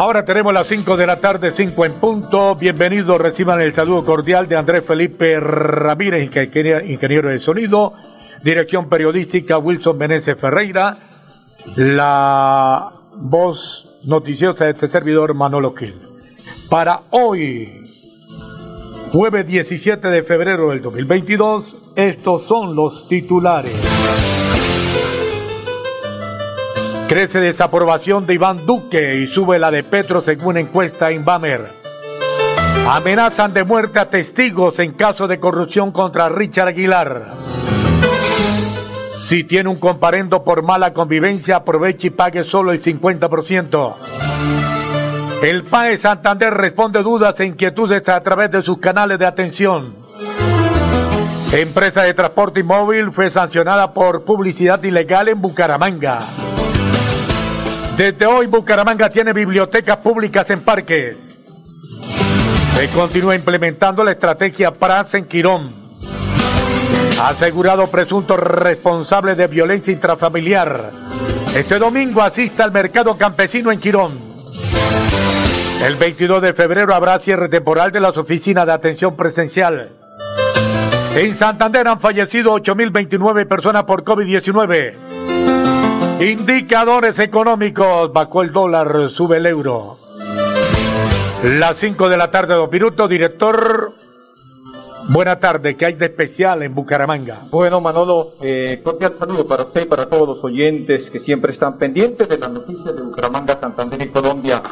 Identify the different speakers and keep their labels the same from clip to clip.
Speaker 1: Ahora tenemos las 5 de la tarde, 5 en punto. Bienvenidos, reciban el saludo cordial de Andrés Felipe Ramírez, ingeniero de sonido, dirección periodística Wilson Meneses Ferreira, la voz noticiosa de este servidor Manolo Gil. Para hoy, jueves 17 de febrero del 2022, estos son los titulares. Crece desaprobación de Iván Duque y sube la de Petro según encuesta Inbamer. Amenazan de muerte a testigos en caso de corrupción contra Richard Aguilar. Si tiene un comparendo por mala convivencia, aproveche y pague solo el 50%. El PAE Santander responde dudas e inquietudes a través de sus canales de atención. Empresa de transporte y móvil fue sancionada por publicidad ilegal en Bucaramanga. Desde hoy Bucaramanga tiene bibliotecas públicas en parques. Se continúa implementando la estrategia PRAS en Quirón. Asegurado presunto responsable de violencia intrafamiliar. Este domingo asista al mercado campesino en Quirón. El 22 de febrero habrá cierre temporal de las oficinas de atención presencial. En Santander han fallecido 8.029 personas por COVID-19. Indicadores económicos, bajó el dólar, sube el euro. Las 5 de la tarde, dos minutos, director. Buena tarde, ¿qué hay de especial en Bucaramanga?
Speaker 2: Bueno, Manolo, eh, cordial saludo para usted y para todos los oyentes que siempre están pendientes de las noticias de Bucaramanga, Santander y Colombia.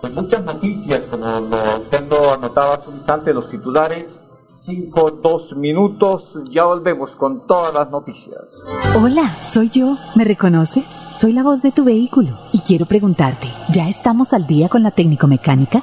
Speaker 2: Pues muchas noticias, como lo tengo anotado hace un instante, los titulares 5, 2 minutos, ya volvemos con todas las noticias.
Speaker 3: Hola, soy yo. ¿Me reconoces? Soy la voz de tu vehículo y quiero preguntarte, ¿ya estamos al día con la técnico mecánica?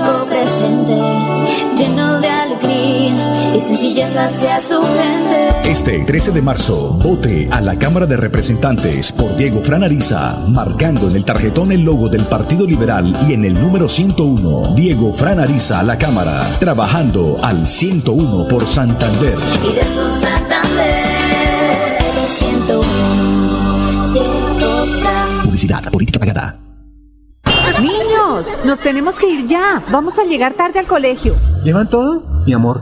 Speaker 4: sencillez hacia su gente.
Speaker 5: Este 13 de marzo, vote a la Cámara de Representantes por Diego Franariza, marcando en el tarjetón el logo del Partido Liberal y en el número 101, Diego Franariza a la Cámara, trabajando al 101 por Santander.
Speaker 4: Y de su Santander, el 101, Diego Fran.
Speaker 5: Publicidad, política pagada.
Speaker 3: Niños, nos tenemos que ir ya. Vamos a llegar tarde al colegio.
Speaker 6: ¿Llevan todo? Mi amor,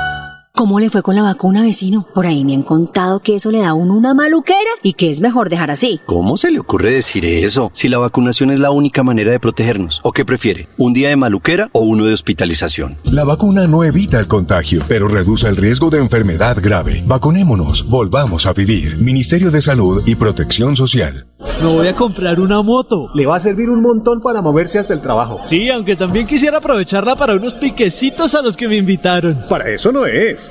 Speaker 7: ¿Cómo le fue con la vacuna, vecino? Por ahí me han contado que eso le da a uno una maluquera y que es mejor dejar así.
Speaker 8: ¿Cómo se le ocurre decir eso? Si la vacunación es la única manera de protegernos. ¿O qué prefiere? ¿Un día de maluquera o uno de hospitalización?
Speaker 9: La vacuna no evita el contagio, pero reduce el riesgo de enfermedad grave. Vacunémonos, volvamos a vivir. Ministerio de Salud y Protección Social.
Speaker 10: Me voy a comprar una moto.
Speaker 6: Le va a servir un montón para moverse hasta el trabajo.
Speaker 10: Sí, aunque también quisiera aprovecharla para unos piquecitos a los que me invitaron.
Speaker 6: Para eso no es.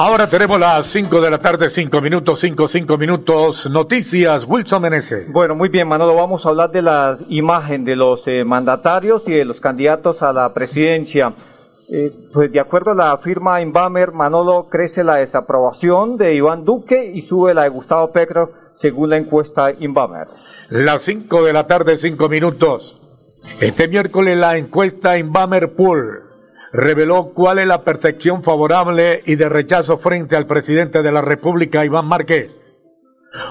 Speaker 1: Ahora tenemos las 5 de la tarde, 5 minutos, 5, 5 minutos. Noticias, Wilson Menezes.
Speaker 2: Bueno, muy bien, Manolo. Vamos a hablar de la imagen de los eh, mandatarios y de los candidatos a la presidencia. Eh, pues de acuerdo a la firma Inbamer, Manolo, crece la desaprobación de Iván Duque y sube la de Gustavo Petro, según la encuesta Inbamer.
Speaker 1: Las 5 de la tarde, 5 minutos. Este miércoles la encuesta Inbamer Pool reveló cuál es la percepción favorable y de rechazo frente al presidente de la República, Iván Márquez,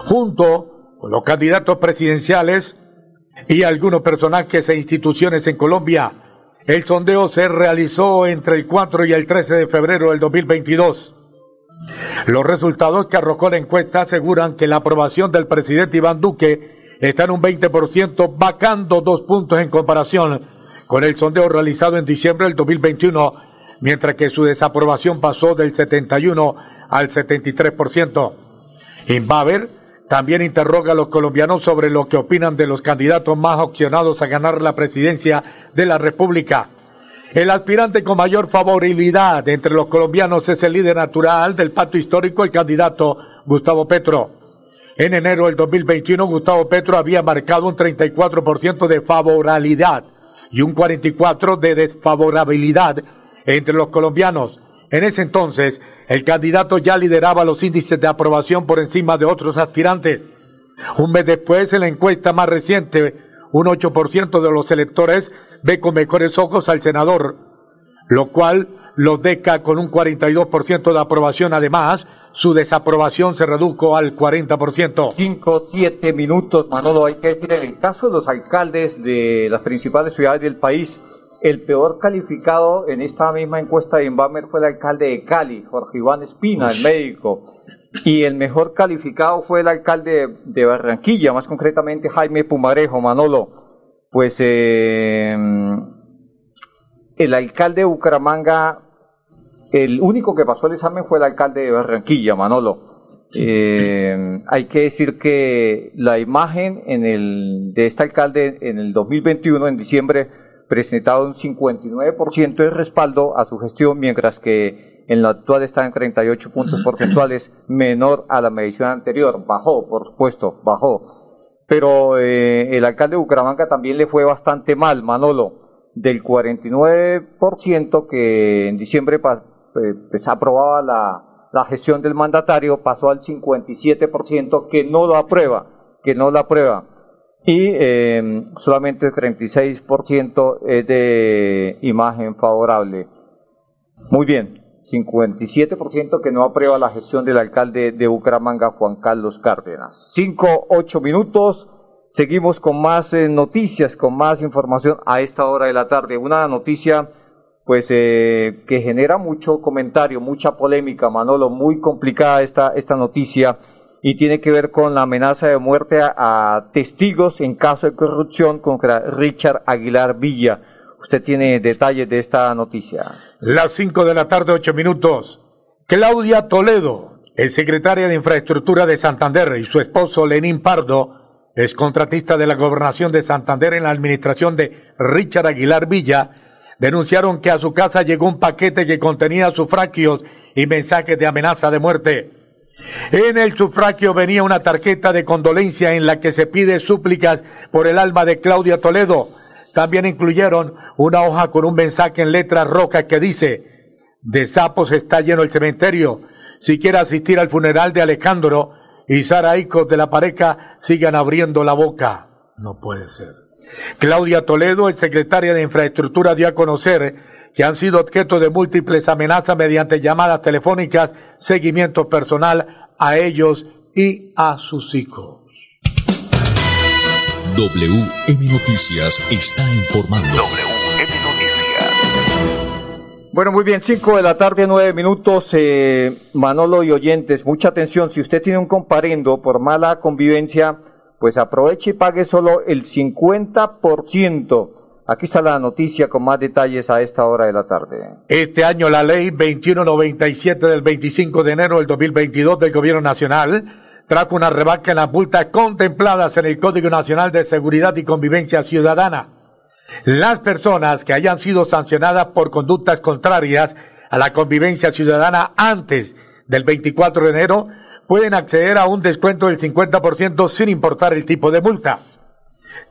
Speaker 1: junto con los candidatos presidenciales y algunos personajes e instituciones en Colombia. El sondeo se realizó entre el 4 y el 13 de febrero del 2022. Los resultados que arrojó la encuesta aseguran que la aprobación del presidente Iván Duque está en un 20%, vacando dos puntos en comparación con el sondeo realizado en diciembre del 2021, mientras que su desaprobación pasó del 71 al 73%. Inbaver también interroga a los colombianos sobre lo que opinan de los candidatos más opcionados a ganar la presidencia de la República. El aspirante con mayor favorabilidad entre los colombianos es el líder natural del pacto histórico, el candidato Gustavo Petro. En enero del 2021, Gustavo Petro había marcado un 34% de favorabilidad y un 44 de desfavorabilidad entre los colombianos. En ese entonces, el candidato ya lideraba los índices de aprobación por encima de otros aspirantes. Un mes después, en la encuesta más reciente, un 8% de los electores ve con mejores ojos al senador, lo cual lo deca con un 42% de aprobación. Además, su desaprobación se redujo al 40%.
Speaker 2: 5, 7 minutos, Manolo. Hay que decir, en el caso de los alcaldes de las principales ciudades del país, el peor calificado en esta misma encuesta de Inbamer fue el alcalde de Cali, Jorge Iván Espina, el médico. Y el mejor calificado fue el alcalde de Barranquilla, más concretamente Jaime Pumarejo, Manolo. Pues eh, el alcalde de Bucaramanga el único que pasó el examen fue el alcalde de Barranquilla, Manolo. Eh, hay que decir que la imagen en el, de este alcalde en el 2021, en diciembre, presentaba un 59% de respaldo a su gestión, mientras que en la actual está en 38 puntos porcentuales, menor a la medición anterior. Bajó, por supuesto, bajó. Pero eh, el alcalde de Bucaramanga también le fue bastante mal, Manolo. Del 49% que en diciembre eh, pues, aprobaba la, la gestión del mandatario, pasó al 57% que no lo aprueba, que no lo aprueba. Y eh, solamente el 36% es de imagen favorable. Muy bien, 57% que no aprueba la gestión del alcalde de Bucaramanga, Juan Carlos Cárdenas. 5, 8 minutos. Seguimos con más eh, noticias, con más información a esta hora de la tarde. Una noticia pues eh, que genera mucho comentario, mucha polémica, Manolo, muy complicada esta, esta noticia y tiene que ver con la amenaza de muerte a, testigos en caso de corrupción contra Richard Aguilar Villa. Usted tiene detalles de esta noticia.
Speaker 1: Las cinco de la tarde, ocho minutos. Claudia Toledo, el secretaria de Infraestructura de Santander, y su esposo Lenín Pardo, es contratista de la gobernación de Santander en la administración de Richard Aguilar Villa, denunciaron que a su casa llegó un paquete que contenía sufragios y mensajes de amenaza de muerte. En el sufragio venía una tarjeta de condolencia en la que se pide súplicas por el alma de Claudia Toledo. También incluyeron una hoja con un mensaje en letras rojas que dice, de sapos está lleno el cementerio. Si quiere asistir al funeral de Alejandro y Sara Hijos de la pareja, sigan abriendo la boca. No puede ser. Claudia Toledo, el secretaria de Infraestructura, dio a conocer que han sido objeto de múltiples amenazas mediante llamadas telefónicas, seguimiento personal a ellos y a sus hijos.
Speaker 11: WM Noticias está informando.
Speaker 12: WM Noticias.
Speaker 2: Bueno, muy bien, 5 de la tarde, 9 minutos. Eh, Manolo y oyentes, mucha atención. Si usted tiene un comparendo por mala convivencia, pues aproveche y pague solo el 50%. Aquí está la noticia con más detalles a esta hora de la tarde.
Speaker 1: Este año la ley 2197 del 25 de enero del 2022 del Gobierno Nacional trajo una rebaja en las multas contempladas en el Código Nacional de Seguridad y Convivencia Ciudadana. Las personas que hayan sido sancionadas por conductas contrarias a la convivencia ciudadana antes del 24 de enero pueden acceder a un descuento del 50% sin importar el tipo de multa.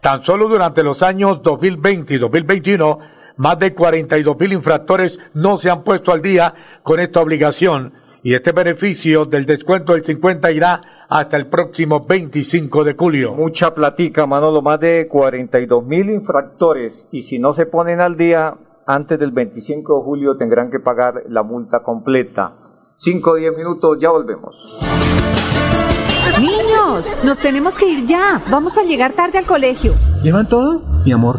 Speaker 1: Tan solo durante los años 2020 y 2021, más de 42 mil infractores no se han puesto al día con esta obligación y este beneficio del descuento del 50 irá hasta el próximo 25 de julio.
Speaker 2: Mucha platica, Manolo, más de 42 mil infractores y si no se ponen al día antes del 25 de julio tendrán que pagar la multa completa. 5 o 10 minutos, ya volvemos.
Speaker 3: Niños, nos tenemos que ir ya. Vamos a llegar tarde al colegio.
Speaker 6: ¿Llevan todo? Mi amor,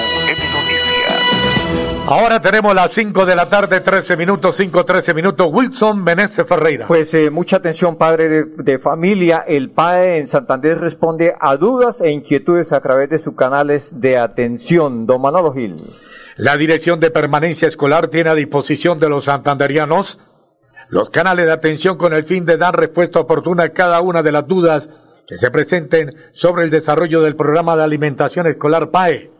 Speaker 1: Ahora tenemos las 5 de la tarde, 13 minutos, 5, 13 minutos. Wilson Meneses Ferreira.
Speaker 2: Pues eh, mucha atención, padre de, de familia. El PAE en Santander responde a dudas e inquietudes a través de sus canales de atención. Don Manolo Gil.
Speaker 1: La Dirección de Permanencia Escolar tiene a disposición de los santanderianos los canales de atención con el fin de dar respuesta oportuna a cada una de las dudas que se presenten sobre el desarrollo del programa de alimentación escolar PAE,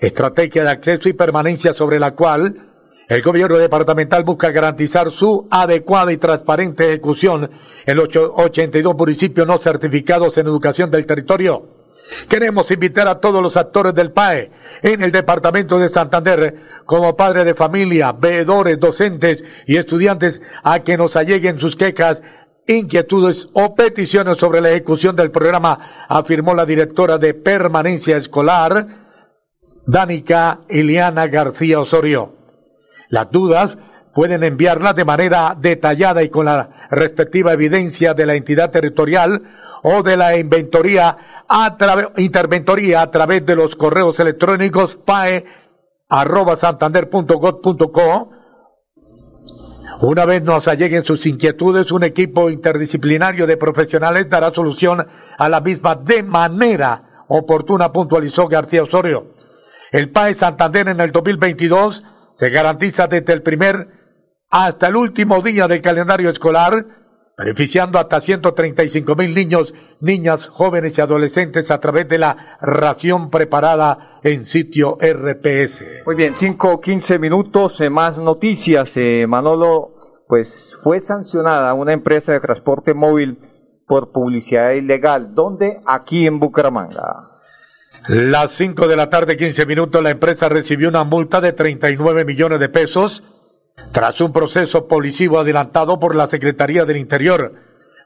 Speaker 1: estrategia de acceso y permanencia sobre la cual el gobierno departamental busca garantizar su adecuada y transparente ejecución en los 82 municipios no certificados en educación del territorio. Queremos invitar a todos los actores del PAE en el departamento de Santander, como padres de familia, veedores, docentes y estudiantes, a que nos alleguen sus quejas inquietudes o peticiones sobre la ejecución del programa, afirmó la directora de permanencia escolar, Dánica Iliana García Osorio. Las dudas pueden enviarlas de manera detallada y con la respectiva evidencia de la entidad territorial o de la inventoría a interventoría a través de los correos electrónicos pae arroba una vez nos alleguen sus inquietudes, un equipo interdisciplinario de profesionales dará solución a la misma de manera oportuna, puntualizó García Osorio. El PAE Santander en el 2022 se garantiza desde el primer hasta el último día del calendario escolar, beneficiando hasta 135 mil niños, niñas, jóvenes y adolescentes a través de la ración preparada en sitio RPS.
Speaker 2: Muy bien, 5 15 minutos, eh, más noticias. Eh, Manolo, pues fue sancionada una empresa de transporte móvil por publicidad ilegal. ¿Dónde? Aquí en Bucaramanga.
Speaker 1: Las 5 de la tarde, 15 minutos, la empresa recibió una multa de 39 millones de pesos tras un proceso policivo adelantado por la Secretaría del Interior.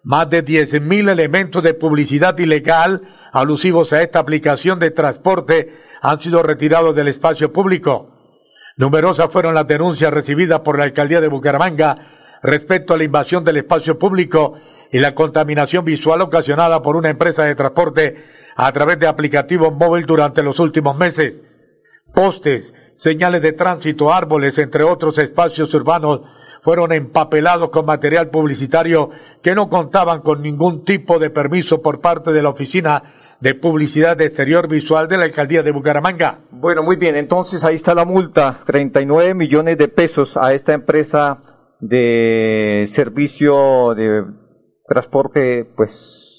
Speaker 1: Más de 10 mil elementos de publicidad ilegal alusivos a esta aplicación de transporte han sido retirados del espacio público. Numerosas fueron las denuncias recibidas por la alcaldía de Bucaramanga respecto a la invasión del espacio público y la contaminación visual ocasionada por una empresa de transporte a través de aplicativos móviles durante los últimos meses. Postes, señales de tránsito, árboles, entre otros espacios urbanos, fueron empapelados con material publicitario que no contaban con ningún tipo de permiso por parte de la Oficina de Publicidad Exterior Visual de la Alcaldía de Bucaramanga.
Speaker 2: Bueno, muy bien, entonces ahí está la multa, 39 millones de pesos a esta empresa de servicio de transporte, pues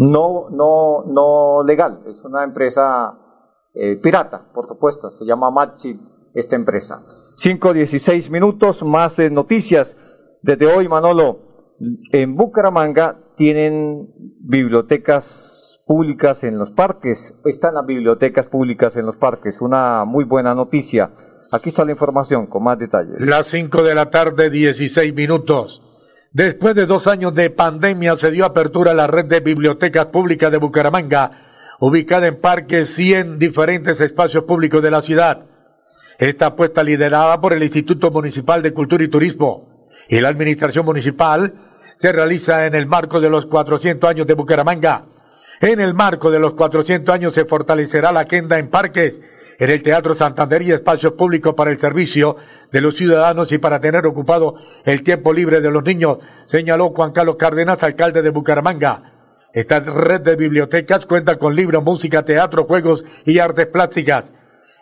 Speaker 2: no, no, no legal, es una empresa eh, pirata, por supuesto, se llama Maxi esta empresa. 5.16 minutos, más eh, noticias. Desde hoy, Manolo, en Bucaramanga tienen bibliotecas públicas en los parques, están las bibliotecas públicas en los parques, una muy buena noticia. Aquí está la información con más detalles.
Speaker 1: Las 5 de la tarde, 16 minutos. Después de dos años de pandemia se dio apertura a la red de bibliotecas públicas de Bucaramanga, ubicada en parques y en diferentes espacios públicos de la ciudad. Esta apuesta liderada por el Instituto Municipal de Cultura y Turismo y la Administración Municipal se realiza en el marco de los 400 años de Bucaramanga. En el marco de los 400 años se fortalecerá la agenda en parques, en el Teatro Santander y espacios públicos para el servicio de los ciudadanos y para tener ocupado el tiempo libre de los niños, señaló Juan Carlos Cárdenas, alcalde de Bucaramanga. Esta red de bibliotecas cuenta con libros, música, teatro, juegos y artes plásticas.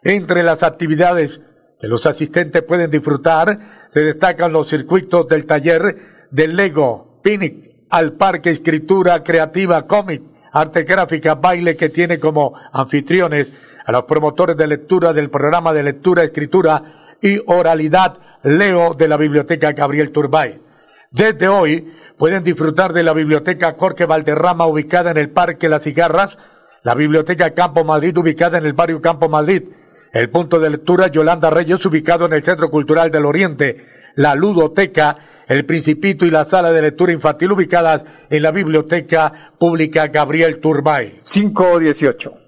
Speaker 1: Entre las actividades que los asistentes pueden disfrutar se destacan los circuitos del taller del Lego, Pinic, al parque escritura creativa, cómic, arte gráfica, baile que tiene como anfitriones a los promotores de lectura del programa de lectura, escritura y oralidad Leo de la Biblioteca Gabriel Turbay. Desde hoy pueden disfrutar de la Biblioteca Jorge Valderrama ubicada en el Parque Las Cigarras, la Biblioteca Campo Madrid ubicada en el barrio Campo Madrid, el punto de lectura Yolanda Reyes ubicado en el Centro Cultural del Oriente, la Ludoteca, el Principito y la Sala de Lectura Infantil ubicadas en la Biblioteca Pública Gabriel Turbay.
Speaker 2: 518.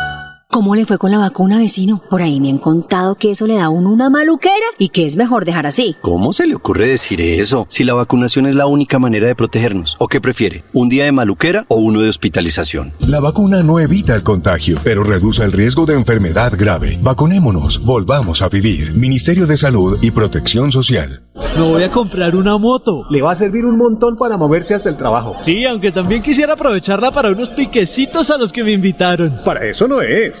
Speaker 7: ¿Cómo le fue con la vacuna, vecino? Por ahí me han contado que eso le da a uno una maluquera y que es mejor dejar así.
Speaker 8: ¿Cómo se le ocurre decir eso? Si la vacunación es la única manera de protegernos. ¿O qué prefiere? ¿Un día de maluquera o uno de hospitalización?
Speaker 9: La vacuna no evita el contagio, pero reduce el riesgo de enfermedad grave. Vacunémonos, volvamos a vivir. Ministerio de Salud y Protección Social.
Speaker 10: Me voy a comprar una moto.
Speaker 6: Le va a servir un montón para moverse hasta el trabajo.
Speaker 10: Sí, aunque también quisiera aprovecharla para unos piquecitos a los que me invitaron.
Speaker 6: Para eso no es.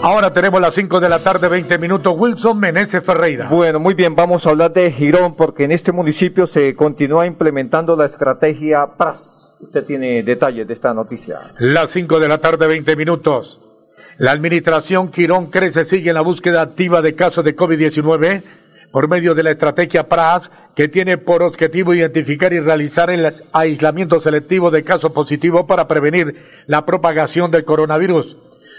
Speaker 1: Ahora tenemos las 5 de la tarde, 20 minutos. Wilson Meneses Ferreira.
Speaker 2: Bueno, muy bien, vamos a hablar de Girón porque en este municipio se continúa implementando la estrategia PRAS. Usted tiene detalles de esta noticia.
Speaker 1: Las 5 de la tarde, 20 minutos. La administración Quirón Crece sigue en la búsqueda activa de casos de COVID-19 por medio de la estrategia PRAS que tiene por objetivo identificar y realizar el aislamiento selectivo de casos positivos para prevenir la propagación del coronavirus.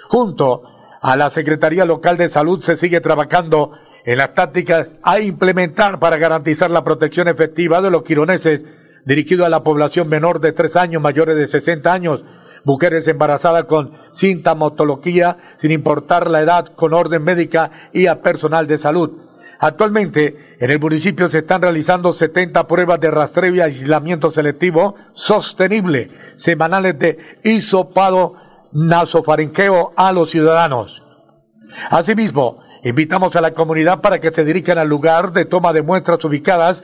Speaker 1: Junto a la Secretaría Local de Salud se sigue trabajando en las tácticas a implementar para garantizar la protección efectiva de los quironeses dirigido a la población menor de tres años, mayores de 60 años, mujeres embarazadas con sintomatología, sin importar la edad, con orden médica y a personal de salud. Actualmente, en el municipio se están realizando 70 pruebas de rastreo y aislamiento selectivo sostenible, semanales de hisopado nasofarinqueo a los ciudadanos. Asimismo, invitamos a la comunidad para que se dirijan al lugar de toma de muestras ubicadas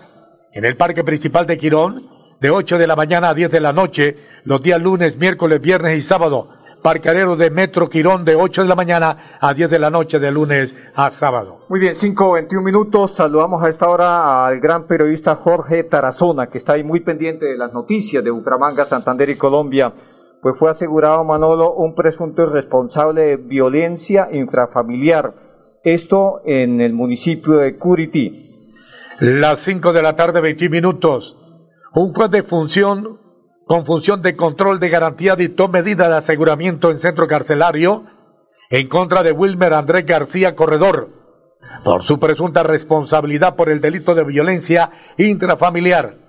Speaker 1: en el Parque Principal de Quirón, de 8 de la mañana a 10 de la noche, los días lunes, miércoles, viernes y sábado. Parqueadero de Metro Quirón de 8 de la mañana a 10 de la noche de lunes a sábado.
Speaker 2: Muy bien, 5, 21 minutos. Saludamos a esta hora al gran periodista Jorge Tarazona, que está ahí muy pendiente de las noticias de Bucaramanga, Santander y Colombia. Pues fue asegurado Manolo un presunto irresponsable de violencia intrafamiliar. Esto en el municipio de Curití.
Speaker 1: Las 5 de la tarde, 21 minutos. Un juez de función con función de control de garantía dictó medida de aseguramiento en centro carcelario en contra de Wilmer Andrés García Corredor por su presunta responsabilidad por el delito de violencia intrafamiliar.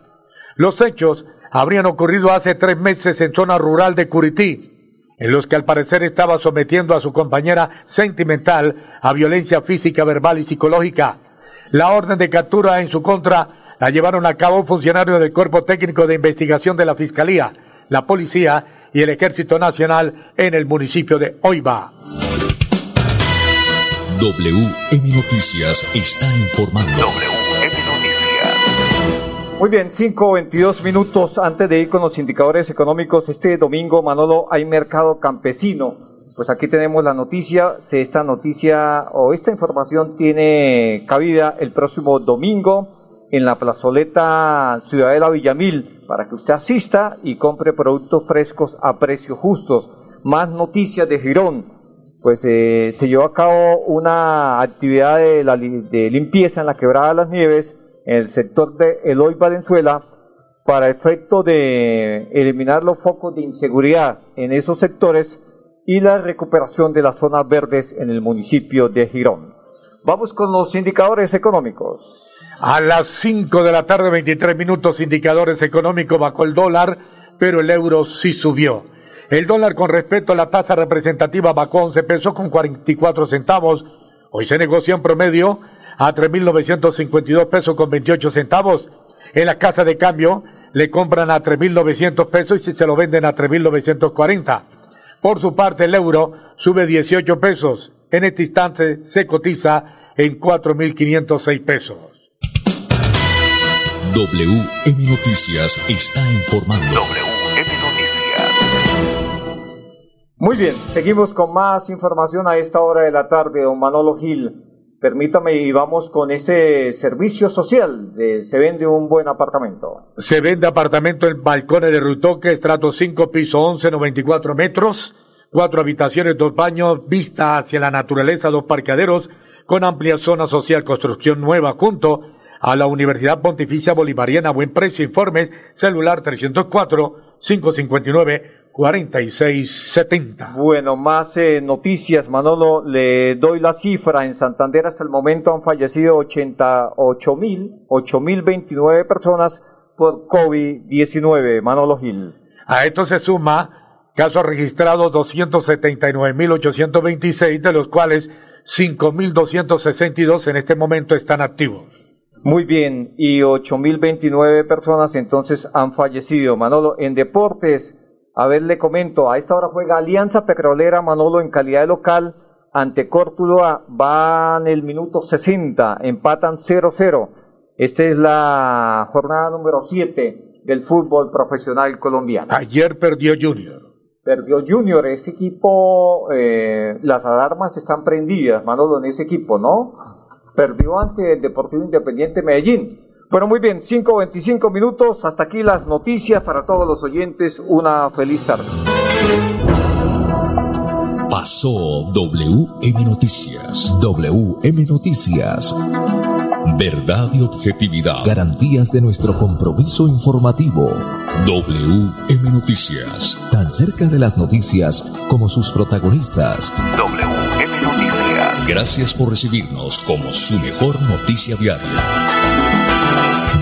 Speaker 1: Los hechos habrían ocurrido hace tres meses en zona rural de Curití, en los que al parecer estaba sometiendo a su compañera sentimental a violencia física, verbal y psicológica. La orden de captura en su contra la llevaron a cabo funcionarios del Cuerpo Técnico de Investigación de la Fiscalía, la Policía y el Ejército Nacional en el municipio de Oiva.
Speaker 11: WM Noticias está informando.
Speaker 2: Muy bien, 5 22 minutos antes de ir con los indicadores económicos. Este domingo, Manolo, hay mercado campesino. Pues aquí tenemos la noticia. Si esta noticia o esta información tiene cabida el próximo domingo en la plazoleta Ciudadela Villamil para que usted asista y compre productos frescos a precios justos. Más noticias de Girón. Pues eh, se llevó a cabo una actividad de, la, de limpieza en la quebrada de las Nieves en el sector de Eloy Valenzuela para efecto de eliminar los focos de inseguridad en esos sectores y la recuperación de las zonas verdes en el municipio de Girón. Vamos con los indicadores económicos.
Speaker 1: A las 5 de la tarde, 23 minutos, indicadores económicos bajó el dólar, pero el euro sí subió. El dólar con respecto a la tasa representativa bajó 11 pesos con 44 centavos. Hoy se negoció en promedio a 3.952 pesos con 28 centavos. En la casa de cambio le compran a 3.900 pesos y se lo venden a 3.940. Por su parte, el euro sube 18 pesos. En este instante se cotiza en 4.506 pesos.
Speaker 11: WM Noticias está informando.
Speaker 12: WM Noticias.
Speaker 2: Muy bien, seguimos con más información a esta hora de la tarde, don Manolo Gil. Permítame y vamos con ese servicio social de se vende un buen apartamento.
Speaker 1: Se vende apartamento en balcones de Rutoque, estrato 5, piso 11, 94 metros, cuatro habitaciones, dos baños, vista hacia la naturaleza, dos parqueaderos, con amplia zona social, construcción nueva, junto a la Universidad Pontificia Bolivariana. Buen precio, informes, celular 304-559-4670.
Speaker 2: Bueno, más eh, noticias, Manolo. Le doy la cifra. En Santander hasta el momento han fallecido 88 mil, 8 mil 29 personas por COVID-19. Manolo Gil.
Speaker 1: A esto se suma Casos registrados 279.826, de los cuales 5.262 en este momento están activos.
Speaker 2: Muy bien, y 8.029 personas entonces han fallecido. Manolo, en deportes, a ver, le comento, a esta hora juega Alianza Petrolera Manolo en calidad de local ante Córtulo, van el minuto 60, empatan 0-0. Esta es la jornada número 7 del fútbol profesional colombiano.
Speaker 1: Ayer perdió Junior.
Speaker 2: Perdió Junior, ese equipo, eh, las alarmas están prendidas, Manolo, en ese equipo, ¿no? Perdió ante el Deportivo Independiente Medellín. Bueno, muy bien, 5.25 minutos, hasta aquí las noticias para todos los oyentes, una feliz tarde.
Speaker 11: Pasó WM Noticias.
Speaker 13: WM Noticias.
Speaker 11: Verdad y objetividad.
Speaker 13: Garantías de nuestro compromiso informativo.
Speaker 11: WM Noticias.
Speaker 13: Tan cerca de las noticias como sus protagonistas.
Speaker 12: WM Noticias.
Speaker 11: Gracias por recibirnos como su mejor noticia diaria.